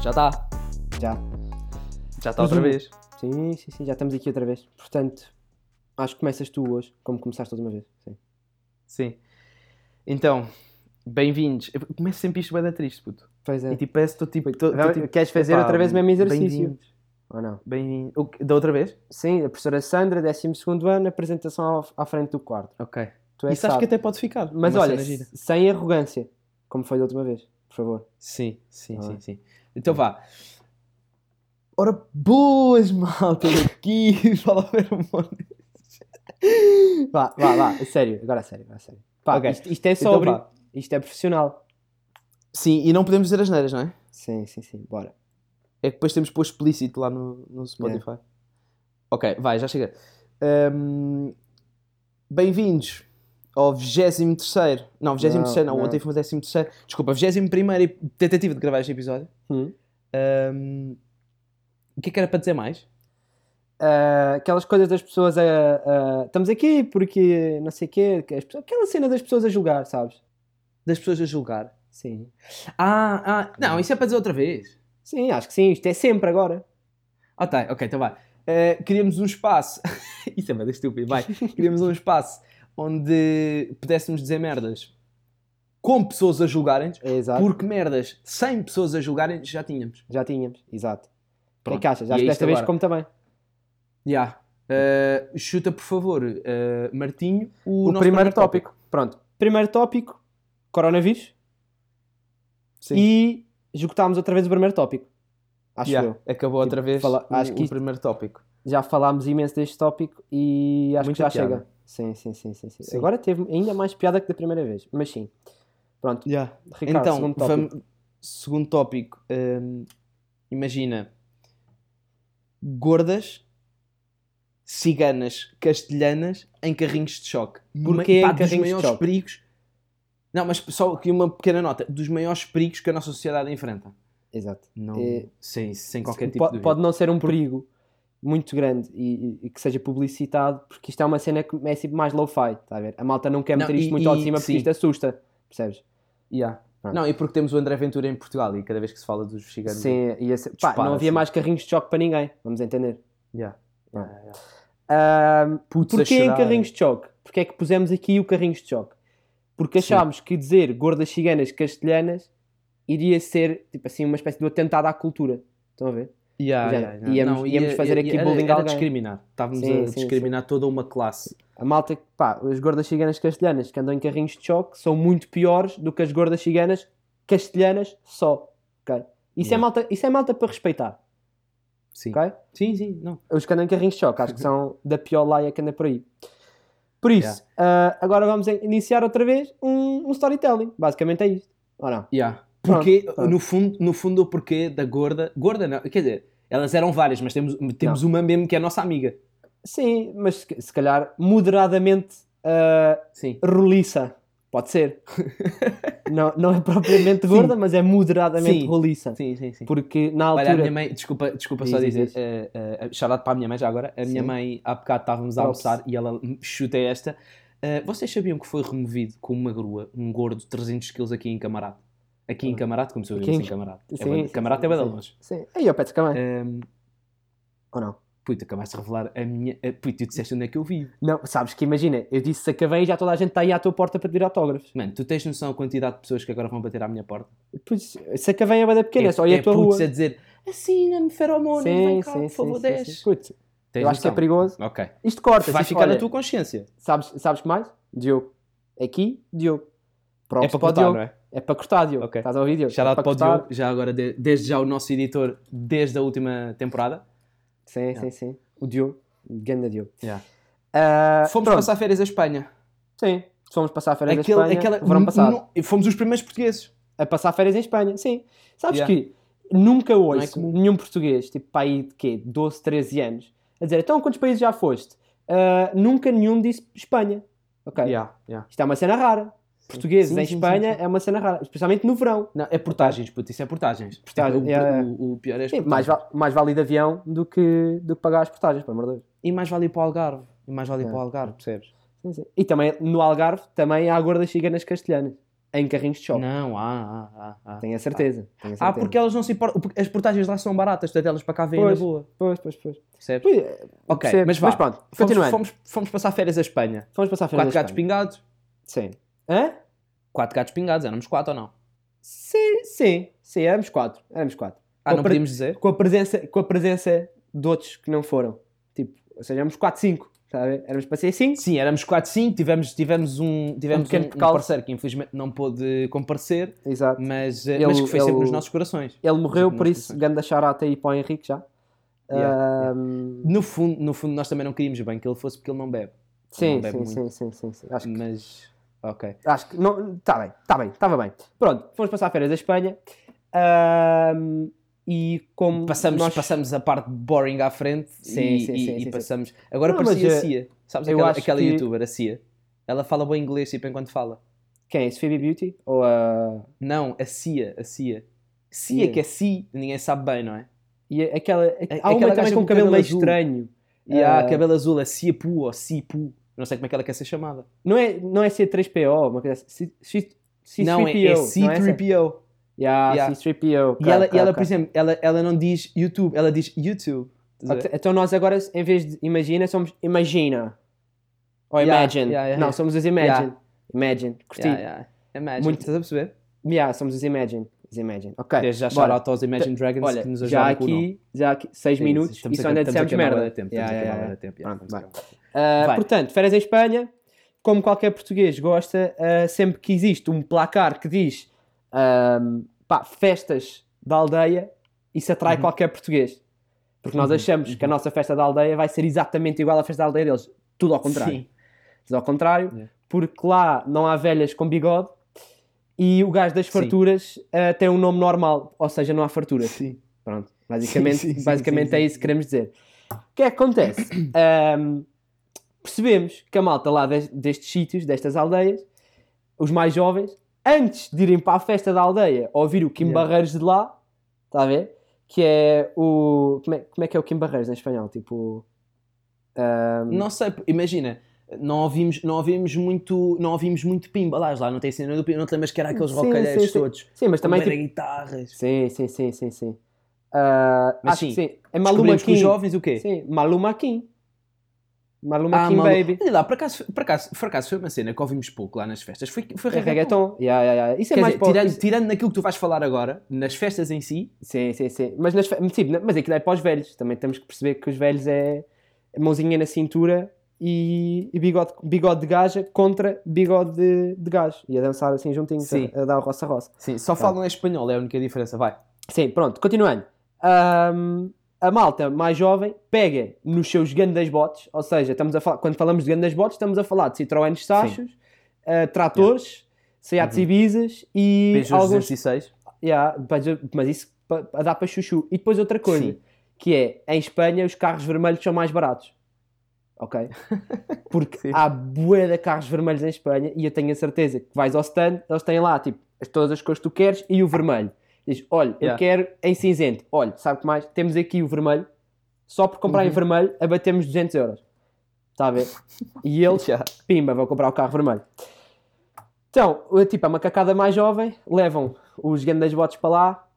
Já está. Já. Já está outra vez. Sim, sim, sim, já estamos aqui outra vez. Portanto, acho que começas tu hoje, como começaste a última vez. Sim. Sim. Então, bem-vindos. Eu começo sempre isto bem da triste, puto. Pois é. E tipo, parece que estou tipo. tô- tô, Agora, tipo, Queres fazer epá, outra vez o mesmo exercício? Bem-vindos. Ou não? Bem o quê? Da outra vez? Sim, a professora Sandra, 12 ano, apresentação ao- à frente do quarto. Ok. Tu é Isso que acho que até pode ficar. Mas Uma olha, sem arrogância, como foi da última vez, por favor. Sim, sim, Ah. sim, sim. Então vá. Ora, boas, malta daqui. Fala ver um monte. Vá, vá, vá, sério, agora a sério, agora a sério. Pá, Ok. isto, isto é Então sóbrio, vá. isto é profissional. Sim, e não podemos dizer as neiras, não é? Sim, sim, sim, bora. É que depois temos pôr explícito lá no, no Spotify. Ok, vai, já chega. Ahm, Bem-vindos ao 23 Não, 23 não, Não, ontem não. foi o 13 Desculpa, 21 tentativa de gravar este episódio. Hum. Ahm, O que é que era para dizer mais? Ah, aquelas coisas das pessoas a, a- Estamos aqui porque não sei o quê, pessoas- aquela cena das pessoas a julgar, sabes? Das pessoas a julgar. Sim. Ah, ah, não, isso é para dizer outra vez. Sim, acho que sim, isto é sempre agora. Ah, tá, ok, então vai. Eh, queríamos um espaço. Isso é merda estúpido, vai. Queríamos um espaço onde pudéssemos dizer merdas com pessoas a julgarem-nos, É porque merdas sem pessoas a julgarem já tínhamos. Já tínhamos, exato. É Pronto. que achas? E Acho é que desta vez agora. como também. Já. Eh, chuta, por favor, eh, Martinho, o, O, nosso primeiro tópico. Pronto. Primeiro tópico, coronavírus. Sim. E esgotámos outra vez o primeiro tópico. Acho Já, eu. Acabou outra Tipo, vez fala- o, acho que o primeiro tópico. Já falámos imenso deste tópico e acho que já piada. chega. Sim, sim, sim, sim, sim. Agora teve ainda mais piada que da primeira vez. Mas sim. Pronto. Já. Ricardo, então, segundo tópico. vamos- segundo tópico. hum, imagina gordas ciganas castelhanas em carrinhos de choque. Porquê Ma- em dos maiores perigos. Não, mas só aqui uma pequena nota. Dos maiores perigos que a nossa sociedade enfrenta. Exato. Não, É- sem, sem qualquer tipo pode, de pode não ser um perigo muito grande e, e- e que seja publicitado, porque isto é uma cena que é sempre mais low-fi, está a ver? A malta não quer Não, meter isto e- muito ao de e- cima porque sim. isto assusta, percebes? Yeah. Pronto. Não, e porque temos o André Ventura em Portugal e cada vez que se fala dos ciganos. Sim, ia ser- pá, não havia mais carrinhos de choque para ninguém, vamos entender. Yeah. Ah. Yeah, yeah. Ahm, Putos a Porquê em carrinhos de choque? Porquê é que pusemos aqui o carrinhos de choque? Porque Sim. achámos que dizer gordas ciganas castelhanas iria ser, tipo assim, uma espécie de atentado à cultura. Estão a ver? Yeah, yeah, yeah. íamos- Não, íamos ia- fazer ia- aqui era- bullying a era alguém. discriminar. Estávamos Sim, a sim, discriminar toda uma classe. A malta, pá, as gordas ciganas castelhanas que andam em carrinhos de choque são muito piores do que as gordas ciganas castelhanas só. ok? Isso, é malta, isso é malta para respeitar. Sim. ok? Sim, sim, não. Os que andam em carrinhos de choque, acho que são da pior laia que anda por aí. Por isso, ah, agora vamos iniciar outra vez um, um storytelling. Basicamente é isto. Ou não? Yeah. Porque, pronto. no fundo, no fundo, o porquê da gorda. Gorda, não. Quer dizer, elas eram várias, mas temos, temos uma mesmo que é a nossa amiga. Sim, mas se, calhar moderadamente ah, Sim. roliça. Pode ser. não, não é propriamente gorda, mas é moderadamente Sim. roliça. Sim, sim, sim. Porque na Olha, altura. a minha mãe, desculpa, desculpa só Diz, dizer, diz. uh, uh, para a minha mãe já agora. A minha Sim. mãe, há bocado estávamos a almoçar e ela chuta esta. Uh, vocês sabiam que foi removido com uma grua um gordo de 300 kg aqui em Camarate? Aqui em Camarate, como se eu disse em- Camarate. É Sim, bué- sim, Camarate sim, é bem sim. longe. Sim. Aí ao pé de também. Um, Ou não? Puta, acabaste de revelar a minha. Puta, tu disseste onde é que eu vi. Não, sabes que imagina, eu disse Sacavém e já toda a gente está aí à tua porta para pedir autógrafos. Mano, tu tens noção da quantidade de pessoas que agora vão bater à minha porta? Pois, Sacavém é bada pequena, é só aí a tua rua. a dizer assina-me, feromônio, vem cá, por favor, sim, desce. sim. Tens eu acho que é noção? perigoso. Ok. Isto corta, Vai isto, ficar olha, na tua consciência. sabes, sabes que mais? Diogo. Aqui, Diogo. Props É para cortar, Diogo. não é? É para cortar, Diogo. Ok. Estás a ouvir, Diogo? Shout é para. Diogo, já agora, de- desde já o nosso editor, desde a última temporada. Sim, sim, sim. O Diogo. Ganda Diogo. Yeah. Ah, Fomos pronto. passar férias à Espanha. Sim, fomos passar férias Aquele, em Espanha. aquela, verão passado. nu- fomos os primeiros portugueses. A passar férias em Espanha, sim. Sabes Yeah. que nunca é ouço comum. nenhum português, tipo aí de quê? 12, 13 anos, a dizer, então quantos países já foste? ah, nunca nenhum disse Espanha. Ok? Yeah, yeah. Isto é uma cena rara. Portugueses Sim, em sim, Espanha sim, é uma cena rara, especialmente no verão. Não, é portagens, puto, isso é portagens. O, yeah, yeah. o- o pior é as portagens. mais, va- mais vale ir de avião do que, do que pagar as portagens, pelo amor de Deus. E mais vale ir para o Algarve. E mais vale ir É. para o Algarve, percebes? E também no Algarve também há gordas ciganas castelhanas em carrinhos de shopping. Não, há, há, há. há. Tenho a certeza. tenho a Ah, certeza. porque elas não se importam. As portagens lá são baratas, portanto elas para cá vêm na boa. Pois, pois, pois. Percebes? Pois, é, Ok, percebo. mas vá. pronto, Fomos, continuando. fomos, fomos passar férias à Espanha. Vamos passar a férias Quatro gatos pingados. Sim. Hã? Quatro gatos pingados, éramos quatro ou não? Sim, sim, sim, éramos quatro. Éramos quatro. Ah, Com não podíamos dizer? Com a presença, com a presença de outros que não foram. Tipo, ou seja, éramos quatro, cinco. Sabe? Éramos para ser cinco. Sim, éramos 4, 5, tivemos, tivemos um, tivemos pequeno um, um parceiro que infelizmente não pôde comparecer, Exato. mas, eh, Ele- mas que foi sempre ele- nos nossos corações. Ele morreu, Sempre por isso, ganda charata aí para o Henrique já. Yeah, Ahm, No fundo, no fundo, nós também não queríamos bem que ele fosse porque ele não bebe. Sim, não bebe sim, sim, sim, sim, sim. Acho que Mas, ok. Acho que não. Está bem, está bem, estava bem. Pronto, fomos passar férias da Espanha. ahm, e como Passamos, nós... passamos a parte boring à frente Sim, e, sim, e- sim, e sim. passamos. Agora Não, parecia a eh, Cia. Sabes aquela, aquela que- youtuber, a Cia? Ela fala bem inglês tipo enquanto fala. Quem? Esse Phoebe Beauty? Ou a. Não, a Cia, a Cia. Cia Cia. que é Si, ninguém sabe bem, não é? E aquela. Há aquela uma também com cabelo cabelo meio estranho. E há Ah. cabelo azul, a Cia Pu ou Si Pu. Não sei como é que ela quer ser chamada. Não é, não é C3PO, uma coisa assim. C- C- não, é, C3PO, é não essa? C3PO. Yeah, Yeah. C3PO. E ela, e ela por exemplo, ela, ela não diz YouTube, ela diz YouTube. Então- nós agora, em vez de imagina, somos imagina. Ou imagine. não, somos os imagine. Imagine. Curti. Imagine. Muito- Estás a perceber? Yeah, somos os imagine. Os imagine. Ok. Desde já shout out aos Imagine Dragons Olha, que nos já com o nome. aqui, já aqui, 6 Sim, minutos estamos e a- ainda estamos a dissemos merda. tempo, estamos Yeah, a yeah, queimar yeah. bué de tempo, yeah, Pronto, estamos a vai. queimar bué de Uh, Vai. portanto, férias em Espanha, como qualquer português gosta, uh, sempre que existe um placar que diz um, pá, festas da aldeia, isso atrai Uhum. qualquer português. Porque nós Uhum, achamos que a nossa festa da aldeia vai ser exatamente igual à festa da aldeia deles. Tudo ao contrário. Sim. Tudo ao contrário, Yeah. porque lá não há velhas com bigode e o gajo das farturas uh, tem um nome normal, ou seja, não há farturas. Sim. Pronto, basicamente, Sim, sim, basicamente sim, é isso que queremos dizer. O que é que acontece? Ahm, percebemos que a malta lá des- destes sítios, destas aldeias, os mais jovens, antes de irem para a festa da aldeia ouvir o Kim Yeah. Barreiros de lá, está a ver? Que é o. Como é, como é que é o Kim Barreiros em espanhol? Tipo. ahm, Não sei, imagina, não ouvimos, não ouvimos muito, não ouvimos muito pimba lá, lá não tem cena do não te lembras que era aqueles Sim, rocalheiros sim, sim. todos, Sim, mas também. Tipo, guitarras. sim, sim, sim, sim, sim. Ah, Mas acho que sim, sim. É Maluma que os Kim. jovens o quê? Sim, Maluma Kim. Maluma Ah, Kim malu- Baby. Olha lá, por acaso, por, acaso, por acaso foi uma cena que ouvimos pouco lá nas festas, foi, foi É reggaeton. reggaeton. Yeah, yeah, yeah. Isso é Quer mais dizer, tirando, tirando naquilo que tu vais falar agora, nas festas em si, Sim, sim, sim. Mas, nas, sim, mas aquilo é para os velhos. Também temos que perceber que os velhos é mãozinha na cintura e, e bigode, bigode de gaja contra bigode de, de gajo. E a dançar assim juntinhos, Sim. a, a dar roça-roça. sim, só falam em espanhol, é a única diferença, vai. Sim, pronto, continuando. Ahm, a malta mais jovem pega nos seus grandes botes, ou seja, estamos a falar, quando falamos de grandes botes, estamos a falar de Citroën Sachos, ah, tratores, Seat Uhum. Ibizas e Peugeot alguns 206. Yeah, mas, isso pa- dá para chuchu. E depois outra coisa, Sim. que é, em Espanha os carros vermelhos são mais baratos. Ok? Porque Sim. há bué de carros vermelhos em Espanha e eu tenho a certeza que vais ao stand, eles têm lá, tipo, as- todas as cores que tu queres e o vermelho. Diz, olha, eu Yeah. quero em cinzento. Olha, sabe o que mais? Temos aqui o vermelho. Só por comprar em Uhum. vermelho, abatemos 200 euros. Está a ver? E eles, Já. pimba, vão comprar o carro vermelho. Então, tipo, a macacada mais jovem levam os grandes botes para lá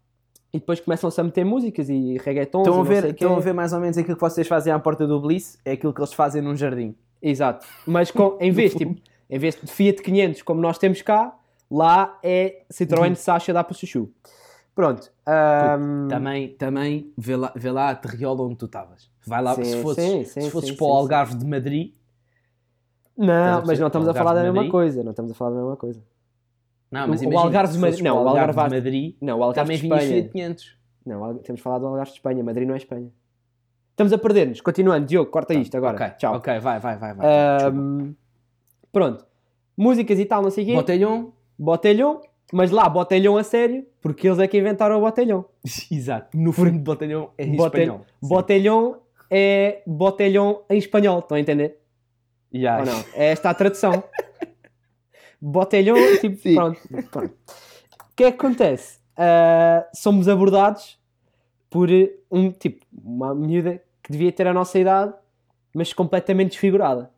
e depois começam-se a meter músicas e reggaetons Estão a, ver, estão a ver mais ou menos aquilo que vocês fazem à porta do Bliss, é aquilo que eles fazem num jardim. Exato. Mas com, em, vez, tipo, em vez de Fiat 500 como nós temos cá, lá é Citroën Uhum. Sasha dá para chuchu. Pronto. ahm, Também, também vê, lá, vê lá a terriola onde tu estavas. Vai lá, Sim, se fosses, sim, sim, se fosses para o Algarve de Madrid, Não, mas não estamos a falar da mesma coisa. Não estamos a falar da mesma coisa. Não, mas O- o imagina, Algarve de Madrid- não, o Algarve de Madrid, Não, o Algarve também de Espanha. Fiat 500. Não, temos falado do Algarve de Espanha. Madrid não é Espanha. Estamos a perder-nos. Continuando. Diogo, corta isto agora. Ok, Tchau. ok, vai, vai, vai. vai. Ahm, pronto. Músicas e tal, não sei o quê. Botelhão? Botelhão. Mas lá, botelhão a sério, porque eles é que inventaram o botelhão. Exato. No fundo, botelhão é em Botel- espanhol. Botelhão é botelhão em espanhol, estão a entender? Yeah. Ou não? É esta a tradução. Botelhão, tipo, Sim. pronto. pronto. O que é que acontece? Ah, somos abordados por eh, um tipo, uma miúda que devia ter a nossa idade, mas completamente desfigurada.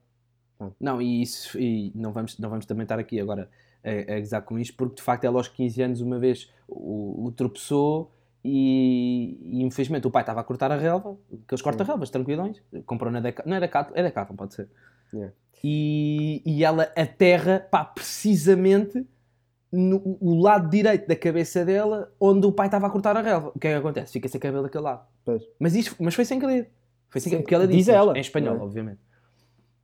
Não, e isso, e não vamos, não vamos também estar aqui agora a, a gozar com isto, porque de facto ela aos 15 anos uma vez o, o tropeçou e, e infelizmente o pai estava a cortar a relva, aqueles corta-relvas tranquilões, comprou na Decathlon, não é Decathlon, é Decathlon, pode ser. Yeah. E, e ela aterra, pá, precisamente no o lado direito da cabeça dela, onde o pai estava a cortar a relva. O que é que acontece? Fica sem cabelo daquele lado. Pois. Mas, isto, mas foi sem querer. Foi sem Sim, querer, porque ela diz disse ela, em espanhol, é? obviamente.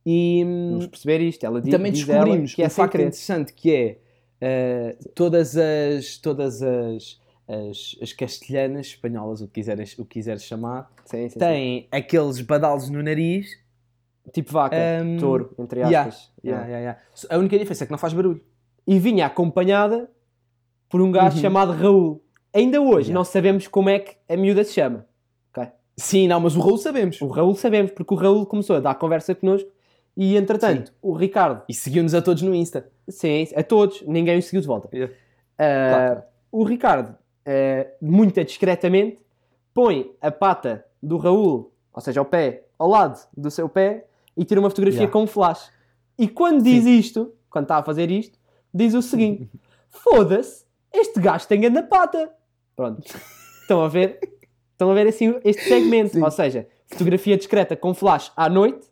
E, Vamos perceber isto. Ela diz, também diz descobrimos que é um facto querer. interessante que é eh, todas as todas as, as, as castelhanas, espanholas, o que quiseres, o que quiseres chamar, Sim, sim, sim. têm aqueles badalos no nariz. Tipo vaca, Um, touro, entre aspas. Yeah, Yeah. yeah. A única diferença é que não faz barulho. E vinha acompanhada por um gajo Uhum. chamado Raul. Ainda hoje não sabemos como é que a miúda se chama. ok? Sim, não, mas o Raul sabemos. O Raul sabemos, porque o Raul começou a dar conversa connosco e, entretanto, o Ricardo, E seguiu-nos a todos no Insta. sim, a todos, ninguém o seguiu de volta. Ah, Claro. O Ricardo, ah, muito discretamente, põe a pata do Raul, ou seja, o pé, ao lado do seu pé e tira uma fotografia Yeah. com um flash. E quando diz isto, quando está a fazer isto, diz o seguinte: Foda-se, este gajo tem grande pata. Pronto. Estão a ver? Estão a ver assim este segmento. Sim. Ou seja, fotografia discreta com flash à noite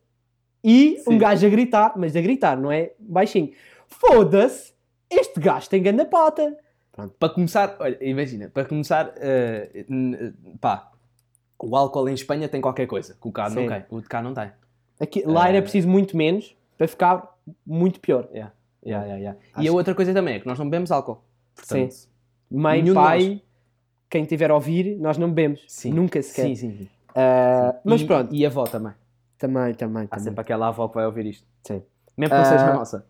e um Sim. gajo a gritar, mas a gritar, não é baixinho. Foda-se, este gajo tem grande pata. Para começar, olha, imagina, para começar, n- pá, o álcool em Espanha tem qualquer coisa, que o cá não Sim. tem. O de cá não tem. Aqui, lá era preciso muito menos para ficar muito pior. Yeah. Yeah, yeah, yeah. E Acho a outra coisa também é que nós não bebemos álcool. Portanto, Mãe, Nenhum pai, quem tiver a ouvir, nós não bebemos. Sim. Nunca sequer. Sim, sim, sim. Ah, mas E- pronto. E a avó também. Também, também, Há também. sempre aquela avó que vai ouvir isto. Sim. Mesmo que não seja Ah, a nossa.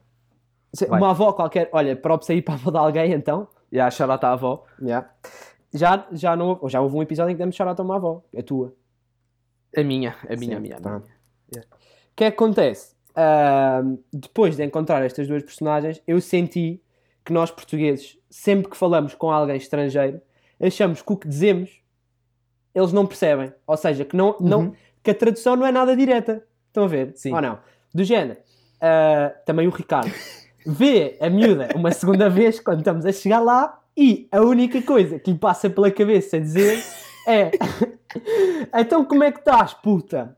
Vai. Uma avó qualquer, olha, próprio aí para a avó de alguém então. E a charata à avó. Yeah. Já, já, não, já houve um episódio em que demos shout a uma avó, a tua. A minha, a minha, Sim, a minha. a minha. O que é que acontece? Ahm, depois de encontrar estas duas personagens, eu senti que nós portugueses, sempre que falamos com alguém estrangeiro, achamos que o que dizemos eles não percebem. Ou seja, que, não, não, Uhum. que a tradução não é nada direta. Estão a ver? Sim. Ou não? Do género. ah, também o Ricardo vê a miúda uma segunda vez quando estamos a chegar lá e a única coisa que lhe passa pela cabeça a dizer é então como é que estás, puta?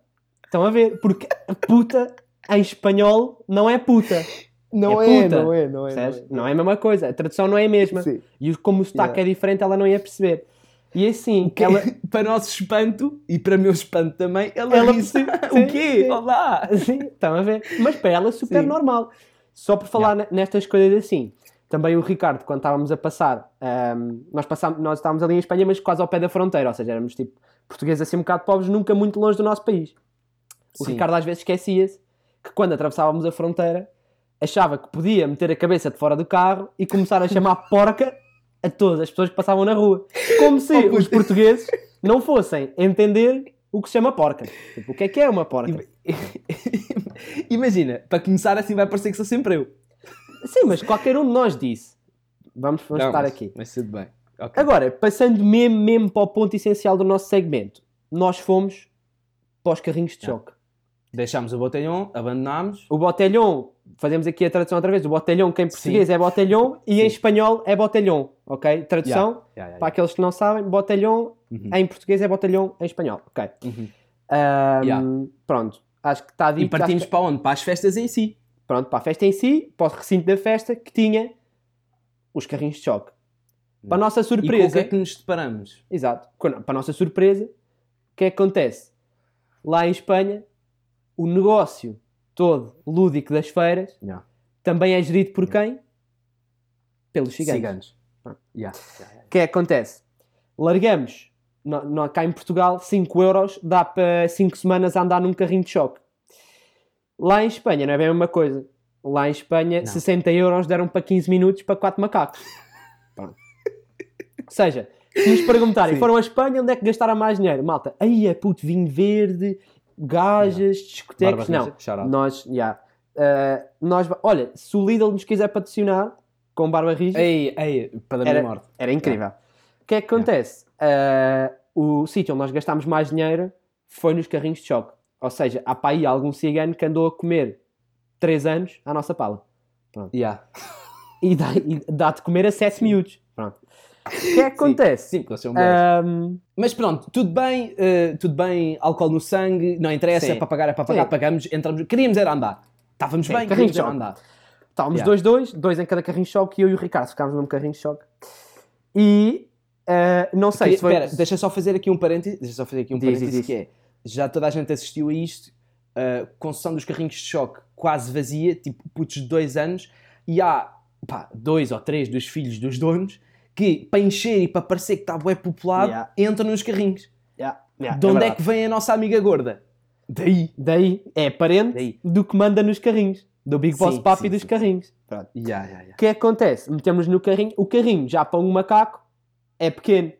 Estão a ver? Porque puta em espanhol não é puta. Não É é, puta. não é, não é. percebes? Não é a mesma coisa. A tradução não é a mesma. Sim. E como o sotaque Yeah. é diferente, ela não ia perceber. E assim, Que- ela. Para nosso espanto e para meu espanto também, ela, Ela disse: O quê? sim. Olá! Sim, estão a ver? Mas para ela é super Sim. normal. Só por falar ne- nestas coisas assim. Também o Ricardo, quando estávamos a passar, ahm, nós, passámos, nós estávamos ali em Espanha, mas quase ao pé da fronteira, ou seja, éramos tipo portugueses assim um bocado pobres, nunca muito longe do nosso país. O Sim. Ricardo às vezes esquecia-se que quando atravessávamos a fronteira, achava que podia meter a cabeça de fora do carro e começar a chamar porca a todas as pessoas que passavam na rua. Como se Oh, os portugueses não fossem entender o que se chama porca. Tipo, o que é que é uma porca? Imagina, para começar assim vai parecer que sou sempre eu. Sim, mas qualquer um de nós disse. Vamos, vamos Não, estar mas- aqui. Mas tudo bem. Ok. Agora, passando mesmo, mesmo para o ponto essencial do nosso segmento, nós fomos para os carrinhos de choque. Deixámos o botelhão, abandonámos. O botelhão, fazemos aqui a tradução outra vez, o botelhão que em português é botelhão e em Sim. espanhol é botelhão, ok? Tradução, Yeah, yeah, para yeah. aqueles que não sabem, botelhão Uhum. em português é botelhão em espanhol, ok? Uhum. Yeah. Pronto, acho que está dito. E partimos que- para onde? Para as festas em si. Pronto, para a festa em si, para o recinto da festa que tinha os carrinhos de choque. Para a nossa E com o surpresa, que é que nos deparamos? Exato. Para a nossa surpresa, o que é que acontece? Lá em Espanha, o negócio todo lúdico das feiras Yeah. também é gerido por quem? Pelos ciganos. Ciganos. Ah. Yeah, yeah, yeah. O que é que acontece? Largamos, no, no- cá em Portugal, 5 euros, dá para 5 semanas a andar num carrinho de choque. Lá em Espanha não é bem a mesma coisa. Lá em Espanha, Não. 60 euros deram para 15 minutos para 4 macacos. Ou seja, se nos perguntarem, Sim. foram a Espanha, onde é que gastaram mais dinheiro? Malta, aí é puto, vinho verde, gajas, discotecas. Barba Não, nós, já, Uh, nós, olha, se o Lidl nos quiser patrocinar com barba rija, Ei, ei, para Era- morte. era incrível. O que é que acontece? Uh, o sítio onde nós gastámos mais dinheiro foi nos carrinhos de choque. Ou seja, há para aí algum cigano que andou a comer 3 anos à nossa pala. Yeah. E dá- e dá de comer a 7 miúdos. O que é que acontece? Sim, eles são bons. Um, Mas pronto, tudo bem, eh, tudo bem, álcool no sangue, não interessa, Sim. é para pagar, é para pagar, Sim. pagamos, entramos, queríamos era andar. Estávamos Sim, bem, queríamos era andar. Estávamos Yeah. dois, dois, dois em cada carrinho de choque e eu e o Ricardo ficámos no mesmo carrinho de choque. E uh, não sei Queria- se foi. Espera, deixa só fazer aqui um parênteses, deixa só fazer aqui um Diz, parênteses diz, que é, já toda a gente assistiu a isto, a concessão dos carrinhos de choque quase vazia, tipo putos de dois anos, e há pá, dois ou três dos filhos dos donos que, para encher e para parecer que está bué populado, Yeah. entram nos carrinhos. Yeah, yeah, de onde é, verdade. que vem a nossa amiga gorda? Daí. Daí é parente Daí. do que manda nos carrinhos. Do Big Boss Sim, Papi sim, dos sim. carrinhos. Pronto. Yeah, yeah. O que é que acontece? Metemos no carrinho. O carrinho, já para um macaco, é pequeno.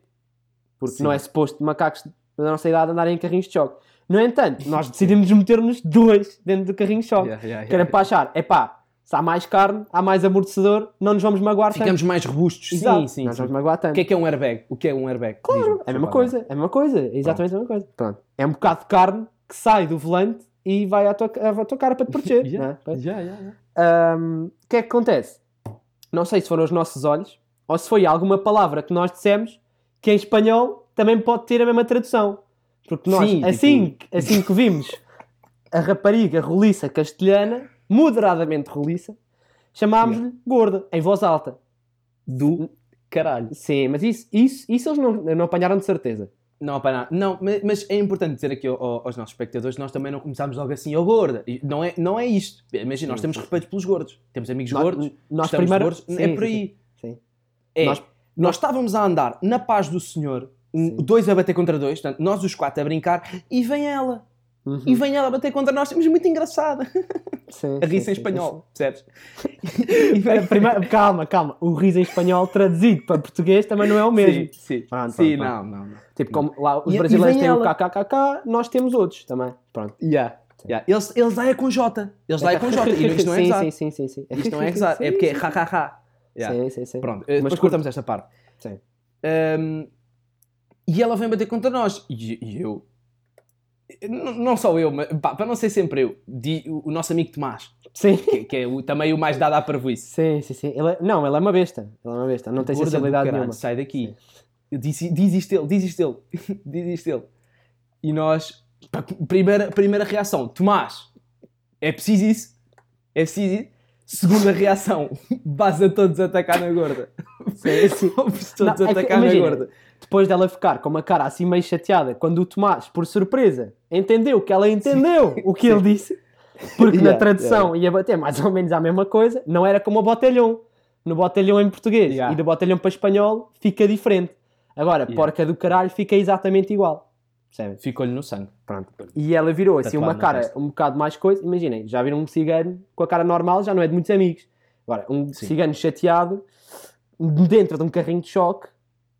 Porque não é suposto macacos da nossa idade andarem em carrinhos de choque. No entanto, nós decidimos meter-nos dois dentro do carrinho de choque. Yeah, yeah, Que era para achar, é pá, se há mais carne, há mais amortecedor, não nos vamos magoar Ficamos tanto. mais robustos. Exato, Sim, sim, não nos vamos magoar O tanto. que é que é um airbag? O que é um airbag? Claro, É a mesma coisa, é a mesma coisa, é exatamente a mesma coisa. Pronto. É um bocado de carne que sai do volante e vai à tua, à tua cara para te proteger. Já, é? Já, já, já. O que é que acontece? Não sei se foram os nossos olhos ou se foi alguma palavra que nós dissemos que em espanhol também pode ter a mesma tradução. Porque nós, Sim, assim, tipo- assim que vimos a rapariga roliça castelhana, moderadamente roliça, chamámos-lhe gorda, em voz alta. Do caralho. Sim, mas isso, isso, isso eles não, não apanharam de certeza. Não, pá, não. mas, mas é importante dizer aqui ao- ao- aos nossos espectadores nós também não começámos logo assim, ó gorda. E Não é, não é isto. Imagina, nós Sim, temos sim. respeito pelos gordos. Temos amigos Nós- gordos. nós primeiro- gordos. sim, é sim, por aí. sim. É, Nós- nós, estávamos a andar na paz do Senhor, Sim. dois a bater contra dois, portanto, nós os quatro a brincar, e vem ela. Uhum. E vem ela bater contra nós, temos muito engraçada. Sim, A sim, em sim, espanhol, percebes? primeiro- calma, calma. O riso em espanhol traduzido para português também não é o mesmo. Sim, sim. Pronto, Sim, pronto, não, não, não. Tipo, como lá os E- e brasileiros vem têm o ela. KKKK, nós temos outros também. Pronto. Yeah, yeah. Eles, eles lá é com J. Eles lá é com J. E isto não é sim, exato. sim, sim, sim, sim. Isto não é exato. É porque é ha-ha-ha. Yeah. Sim, sim, sim. Pronto, depois Mas cortamos esta parte. Sim. Ahm, e ela vem bater contra nós. E, e eu. Não só eu, mas pá, para não ser sempre eu, di- o, o nosso amigo Tomás, Sim. que, que é o- também o mais dado à parvoíce. Sim, sim, sim. Ele é- Não, ele é uma besta. Ele é uma besta. Não tem Gorda sensibilidade caralho, nenhuma. Sai daqui. Diz, diz isto ele, diz isto ele, diz isto ele. E nós, pá, primeira, primeira reação, Tomás, é preciso isso? É preciso isso? Segunda reação, vas a todos atacar na gorda. Sim, sim. Vamos todos Não, é que, atacar na imagina, gorda. Depois dela ficar com uma cara assim meio chateada, quando o Tomás, por surpresa, entendeu que ela entendeu o que ele disse, porque na Yeah, tradução ia bater mais ou menos a mesma coisa, não era como o botelhão. No botelhão em português Yeah. e do botelhão para espanhol fica diferente. Agora, Yeah. porca do caralho fica exatamente igual. Percebem? Ficou-lhe no sangue. Pronto. E ela virou assim Tatuado uma na cara testa. um bocado mais coisa. Imaginem, já viram um cigano com a cara normal, já não é de muitos amigos. Agora, um Sim. cigano chateado dentro de um carrinho de choque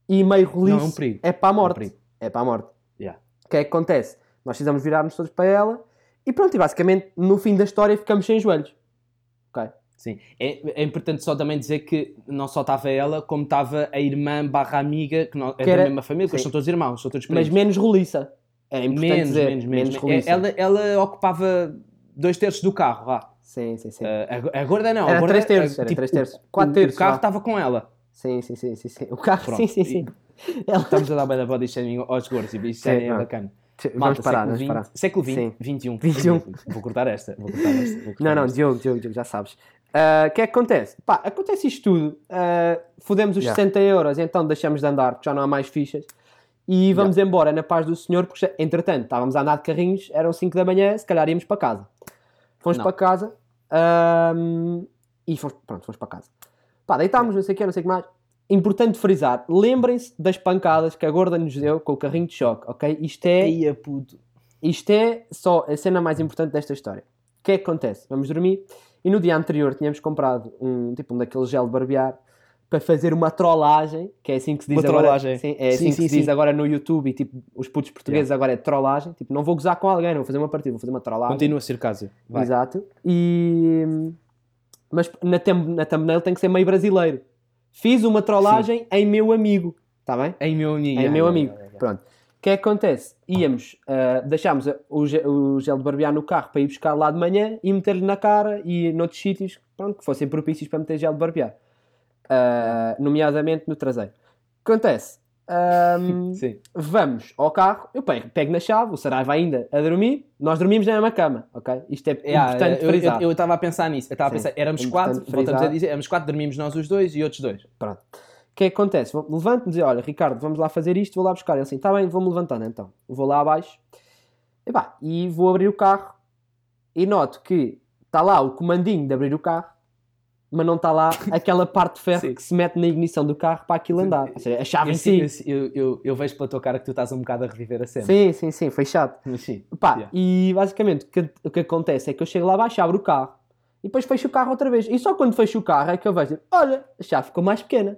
e meio roliço Não, é um perigo. é para a É um morte. perigo. É para a morte. Yeah. O que é que acontece? Nós fizemos virar-nos todos para ela e pronto, e basicamente no fim da história ficamos sem joelhos. Ok? Sim. É, é importante só também dizer que não só estava ela, como estava a irmã barra amiga, que não, é Que da era- mesma família, porque são todos irmãos, são todos Mas primos. menos roliça. Era importante menos, dizer. menos, menos, roliça. Ela, ela ocupava dois terços do carro, vá. Sim, sim, sim. Uh, a, a gorda não. Era a gorda, três terços, uh, era tipo, três terços. Quatro terços, O carro estava com ela. Sim, sim, sim, sim, sim. O carro, Pronto. sim, sim, sim. Ela... Estamos a dar bem da body shaming aos gordos e isto Sim, é não. bacana. Vamos Malta, parar, século vamos parar. 20, século 20, Sim. 21. 21. Vou cortar esta. Vou cortar esta. vou cortar Não, não, esta. Diogo, Diogo, Diogo, já sabes. Ah, O que é que acontece? Pá, acontece isto tudo. Ah, fodemos os Yeah. 60 euros, então deixamos de andar, porque já não há mais fichas. E vamos embora na paz do Senhor, porque já- entretanto estávamos a andar de carrinhos, eram 5 da manhã, se calhar íamos para casa. Fomos Não. para casa e fomos, pronto, fomos para casa. Pá, deitámos, não sei o que, não sei o que mais. Importante frisar, lembrem-se das pancadas que a gorda nos deu com o carrinho de choque, ok? Isto é Eia, puto. isto é só a cena mais importante desta história. O que é que acontece? Vamos dormir e no dia anterior tínhamos comprado um tipo um daqueles gel de barbear para fazer uma trollagem, que é assim que se diz Uma agora. trollagem. Sim, é assim Sim, que sim, se diz sim. agora no YouTube e tipo, os putos portugueses agora é trollagem. Tipo, não vou gozar com alguém, não vou fazer uma partida, vou fazer uma trollagem. Continua, Circásio. Vai. Exato. E... Mas na, thumb- na thumbnail tem que ser meio brasileiro. Fiz uma trollagem em meu amigo. Está bem? Em meu amigo. em Yeah, meu yeah, amigo. yeah, yeah. Pronto. O que é que acontece? Íamos, ah, deixámos o, o gel de barbear no carro para ir buscar lá de manhã e meter-lhe na cara e noutros sítios pronto, que fossem propícios para meter gel de barbear. Ah, nomeadamente no traseiro. O que acontece? Ahm, Sim. vamos ao carro, eu pego, pego na chave, o Saraiva ainda a dormir, nós dormimos na mesma cama, ok? Isto é importante eu- frisar. eu estava a pensar nisso. Eu estava a pensar, éramos é quatro, voltamos a dizer, éramos quatro, dormimos nós os dois e outros dois. Pronto. O que é que acontece? Levanto-me e dizer, olha, Ricardo, vamos lá fazer isto, vou lá buscar. Ele assim, está bem, vou-me levantando então. Vou lá abaixo e, pá, e vou abrir o carro e noto que está lá o comandinho de abrir o carro, mas não está lá aquela parte de ferro Sim. que se mete na ignição do carro para aquilo andar. Ou seja, a chave Eu, em si. sim- eu, eu, eu vejo pela tua cara que tu estás um bocado a reviver a cena. Sim, sim, sim, foi chato. Mas sim. Pá, Yeah. e basicamente o que, o que acontece é que eu chego lá abaixo, abro o carro e depois fecho o carro outra vez. E só quando fecho o carro é que eu vejo, olha, a chave ficou mais pequena.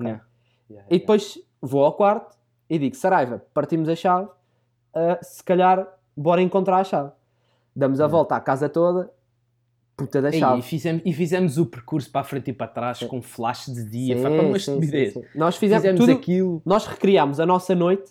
Yeah. Yeah, E depois vou ao quarto e digo: Saraiva, partimos a chave, ah, se calhar bora encontrar a chave. Damos a volta à casa toda, puta da chave. e, fizemos, e fizemos o percurso para a frente e para trás com flash de dia. Sim, Foi uma sim, estupidez. sim, sim. Nós fizemos, Fizemos tudo, aquilo. nós recriámos a nossa noite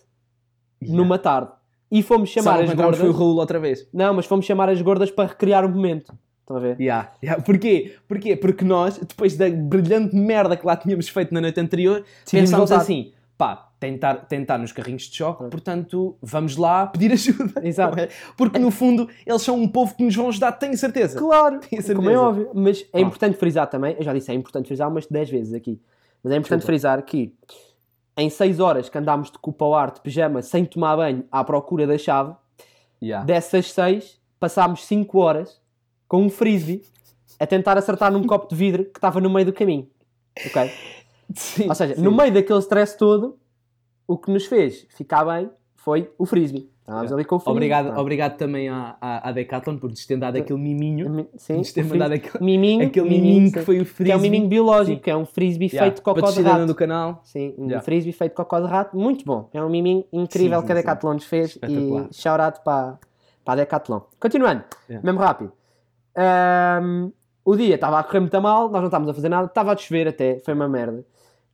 Yeah. numa tarde e fomos Só chamar não as gordas. foi o Raul outra vez. Não, mas fomos chamar as gordas para recriar o momento. Estão a ver? Yeah, yeah. Porquê? Porquê? Porque nós, depois da brilhante merda que lá tínhamos feito na noite anterior, Decidimos pensámos assim, pá, tentar, tentar nos carrinhos de choque, portanto, vamos lá pedir ajuda. Exato. é? Porque no fundo, eles são um povo que nos vão ajudar, tenho certeza. Claro, Tenho certeza. como é óbvio. Mas é importante frisar também, eu já disse, é importante frisar umas 10 vezes aqui. Mas é importante frisar que em 6 horas que andámos de culpa ao ar de pijama sem tomar banho à procura da chave, Yeah. dessas 6 passámos 5 horas com um frisbee a tentar acertar num copo de vidro que estava no meio do caminho. Ok? Sim, Ou seja, sim. no meio daquele stress todo, o que nos fez ficar bem foi o frisbee. Estávamos Yeah. ali com o frisbee. Obrigado, Pronto. obrigado também à, à, à Decathlon por nos ter dado aquele miminho. Sim, Nos ter mandado aquele, miminho, aquele miminho que sim. foi o Que frisbee. é um miminho biológico, Sim. que é um frisbee Yeah. feito de cocó de rato. do canal. Sim, um Yeah. frisbee feito de cocó de rato, muito bom. É um miminho incrível que a. Decathlon nos fez e shout para, para a Decathlon. Continuando, Yeah. mesmo rápido. Ahm, o dia estava a correr muito mal, nós não estávamos a fazer nada, estava a chover até, foi uma merda.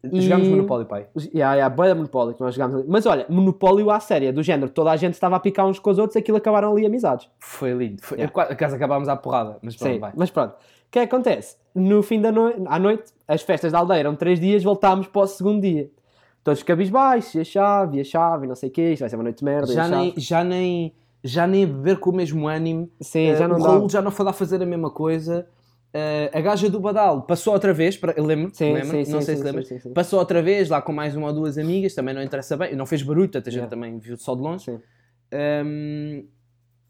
E- Jogámos Monopólio, pai. Yeah, yeah, boa Monopólio que nós jogámos ali. Mas olha, Monopólio à séria, do género, toda a gente estava a picar uns com os outros, aquilo acabaram ali amizades. Foi lindo. Foi, Yeah. qua- A casa acabámos à porrada, mas pronto, Sim, vai. mas pronto. O que é que acontece? No fim da noite, à noite, as festas da aldeia eram três dias, voltámos para o segundo dia. Todos cabisbaixos, e a chave, e a chave, e não sei o quê, isto vai ser uma noite de merda. Já nem, já, nem, já nem a beber com o mesmo ânimo. Sim, Eh, já não o dá. Raul já não foi lá fazer a mesma coisa. Eh, a gaja do Badal passou outra vez, para, lembro, Sim, lembro sim, sim, não sei sim, se lembras, sim, sim, sim. passou outra vez lá com mais uma ou duas amigas, também não interessa bem, não fez barulho, tanta gente Yeah. também viu só de longe. Sim. Ahm,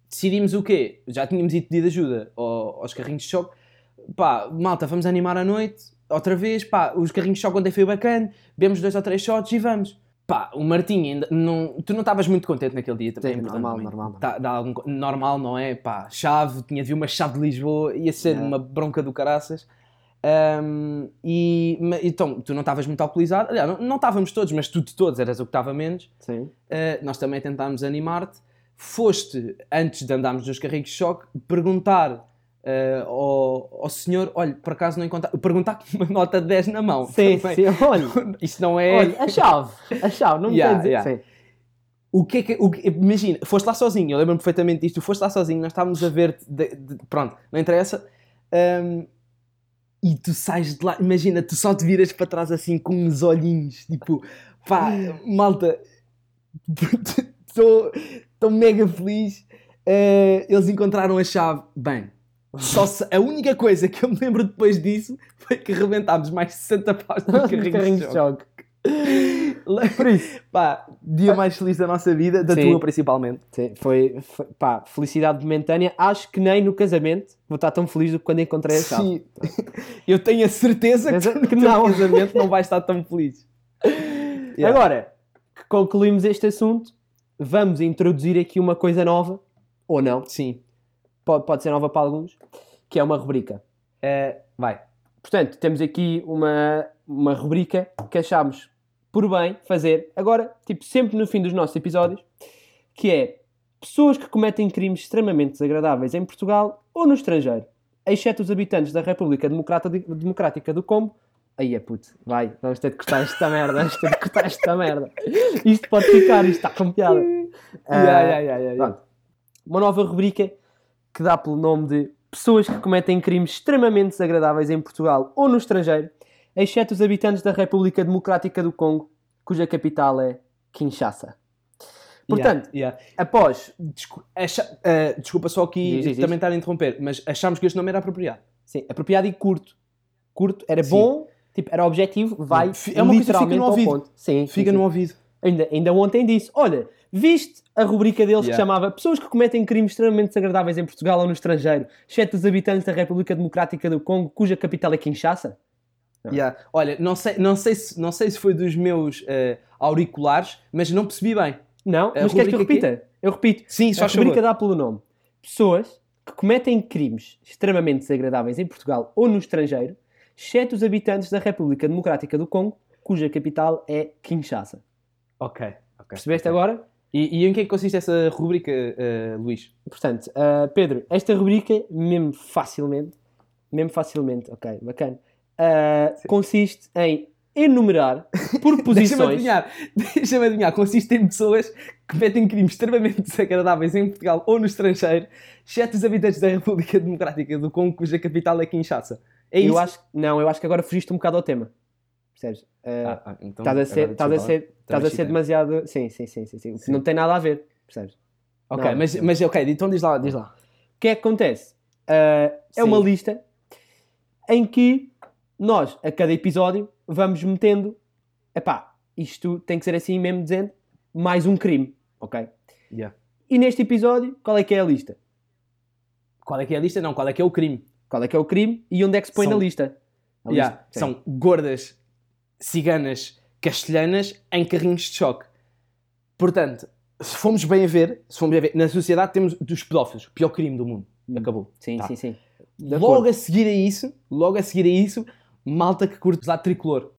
decidimos o quê? Já tínhamos ido pedir ajuda ao- aos carrinhos de choque. Pá, malta, vamos animar a noite, outra vez, pá, os carrinhos de choque ontem foi bacana, bebemos dois ou três shots e vamos. Pá, o Martinho ainda não, tu não estavas muito contente naquele dia também. Sim, normal, normal. Tá- dá algum normal, não é? Pá, chave, tinha de vir uma chave de Lisboa, ia ser Yeah. uma bronca do caraças. Ahm, e, então, tu não estavas muito alcoolizado, aliás, não, não estávamos todos, mas tu de todos eras o que estava menos. Sim. Uh, nós também tentámos animar-te. Foste, antes de andarmos nos carrinhos de choque, perguntar uh, ao, ao senhor: olha, por acaso não encontrar. Perguntar com uma nota de 10 na mão. Sim, também. sim. Olha, Isto não é. olha, a chave, a chave, não me Yeah, dizer. yeah. Sim. O que é que. O que- imagina, foste lá sozinho, eu lembro-me perfeitamente disto. Tu foste lá sozinho, nós estávamos a ver. pronto, não interessa. Um, e tu sais de lá, imagina, tu só te viras para trás assim com uns olhinhos, tipo, pá, malta, estou mega feliz. Uh, eles encontraram a chave. Bem, só se- a única coisa que eu me lembro depois disso foi que rebentámos mais 60 paus no carrinho de de choque. Por isso. Pá, dia mais feliz da nossa vida, da Sim. tua principalmente. Sim, foi, foi, pá, felicidade momentânea. Acho que nem no casamento vou estar tão feliz do que quando encontrei a chave. Sim. Eu tenho a certeza que, Mas é tu no que não. casamento não vais estar tão feliz. Yeah. Agora que concluímos este assunto, vamos introduzir aqui uma coisa nova, ou não, Sim. Pode, pode ser nova para alguns, que é uma rubrica. Eh, vai. Portanto, temos aqui uma, uma rubrica que achámos por bem fazer, agora, tipo, sempre no fim dos nossos episódios, que é pessoas que cometem crimes extremamente desagradáveis em Portugal ou no estrangeiro, exceto os habitantes da República Democrata- Democrática do Congo. Aí é puto, vai, vamos ter de cortar esta merda, vamos ter de cortar esta merda. Isto pode ficar, isto está com piada. Yeah, yeah, yeah, yeah. Pronto. Uma nova rubrica que dá pelo nome de Pessoas que cometem crimes extremamente desagradáveis em Portugal ou no estrangeiro, exceto os habitantes da República Democrática do Congo, cuja capital é Kinshasa. Portanto, Yeah, yeah. após. Descu- acha- eh, desculpa só aqui Diz, diz, diz. também estar a interromper, mas achámos que este nome era apropriado. Sim, apropriado e curto. Curto, era Sim. bom, tipo, era objetivo, vai é uma coisa que fica literalmente no ao ouvido. ponto. Sim, sim, Fica sim. no ouvido. Ainda, ainda ontem disse: Olha, viste a rubrica deles que Yeah. chamava Pessoas que cometem crimes extremamente desagradáveis em Portugal ou no estrangeiro, exceto os habitantes da República Democrática do Congo, cuja capital é Kinshasa? Não. Yeah. Olha, não sei, não, sei se, não sei se foi dos meus eh, auriculares, mas não percebi bem. Não, A mas queres que eu rubrica repita? Eu repito. Sim, a só rubrica favor. dá pelo nome. Pessoas que cometem crimes extremamente desagradáveis em Portugal ou no estrangeiro, exceto os habitantes da República Democrática do Congo, cuja capital é Kinshasa. Ok. ok, Percebeste ok. agora? E, e em que é que consiste essa rubrica, eh, Luís? Portanto, ah, Pedro, esta rubrica, mesmo facilmente, mesmo facilmente, ok, bacana, ah, consiste em enumerar por Deixa-me posições. adivinhar. Deixa-me adivinhar. Consiste em pessoas que cometem crimes extremamente desagradáveis em Portugal ou no estrangeiro, exceto os habitantes da República Democrática do Congo, cuja capital é Kinshasa. É isso? eu acho, não, eu acho que agora fugiste um bocado ao tema. Percebes? Ah, Ah, então, Estás a ser, estás a ser, estás a ser demasiado. Sim, sim, sim, sim, sim. Sim. Não tem nada a ver, percebes? Ok, mas, mas ok, então diz lá, diz lá. O que é que acontece? Ah, é uma lista em que nós, a cada episódio, vamos metendo. Epá, isto tem que ser assim mesmo dizendo, mais um crime, ok? Yeah. E neste episódio, qual é que é a lista? Qual é que é a lista? Não, qual é que é o crime? Qual é que é o crime e onde é que se põe São- na lista? Yeah, lista. São gordas, ciganas, castelhanas em carrinhos de choque. Portanto, se formos bem a ver, se formos bem a ver, na sociedade temos dos pedófilos, o pior crime do mundo. Hum. Acabou. Sim, Tá. sim, sim. De Logo acordo. a seguir a isso, logo a seguir a isso, malta que curte usar tricolor.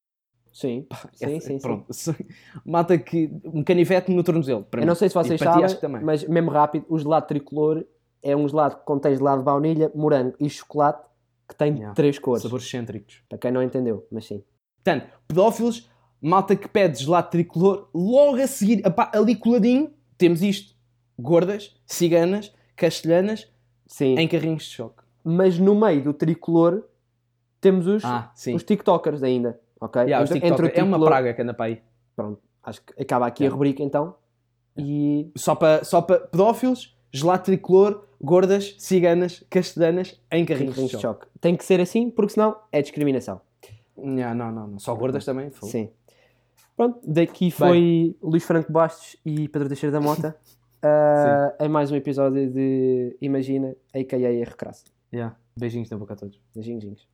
Sim, sim, Essa- sim, sim. Pronto. Malta que. Um canivete no tornozelo. Eu mim. não sei se vocês ti sabem, mas mesmo rápido, o gelado tricolor é um gelado que contém gelado de baunilha, morango e chocolate que tem Yeah. três cores. Sabores excêntricos. Para quem não entendeu, mas sim. Portanto, pedófilos, malta que pede gelado tricolor, logo a seguir, apá, ali coladinho, temos isto: gordas, ciganas, castelhanas, Sim. em carrinhos de choque. Mas no meio do tricolor temos os, Ah, os TikTokers ainda. Ok? Yeah, os Entre- TikTok- entre o É uma tricolor- praga que anda para aí. Pronto, acho que acaba aqui a rubrica então. E Só para, só para pedófilos, gelado tricolor, gordas, ciganas, castelhanas, em carrinhos, carrinhos de de choque. choque. Tem que ser assim, porque senão é discriminação. Não, não, não, não. Só gordas também. fogo. Sim. Pronto, daqui foi Luís Franco Bastos e Pedro Teixeira da Mota. ah, em mais um episódio de Imagina, a.k.a. Recrasso. Yeah. Beijinhos na boca a todos. Beijinhos.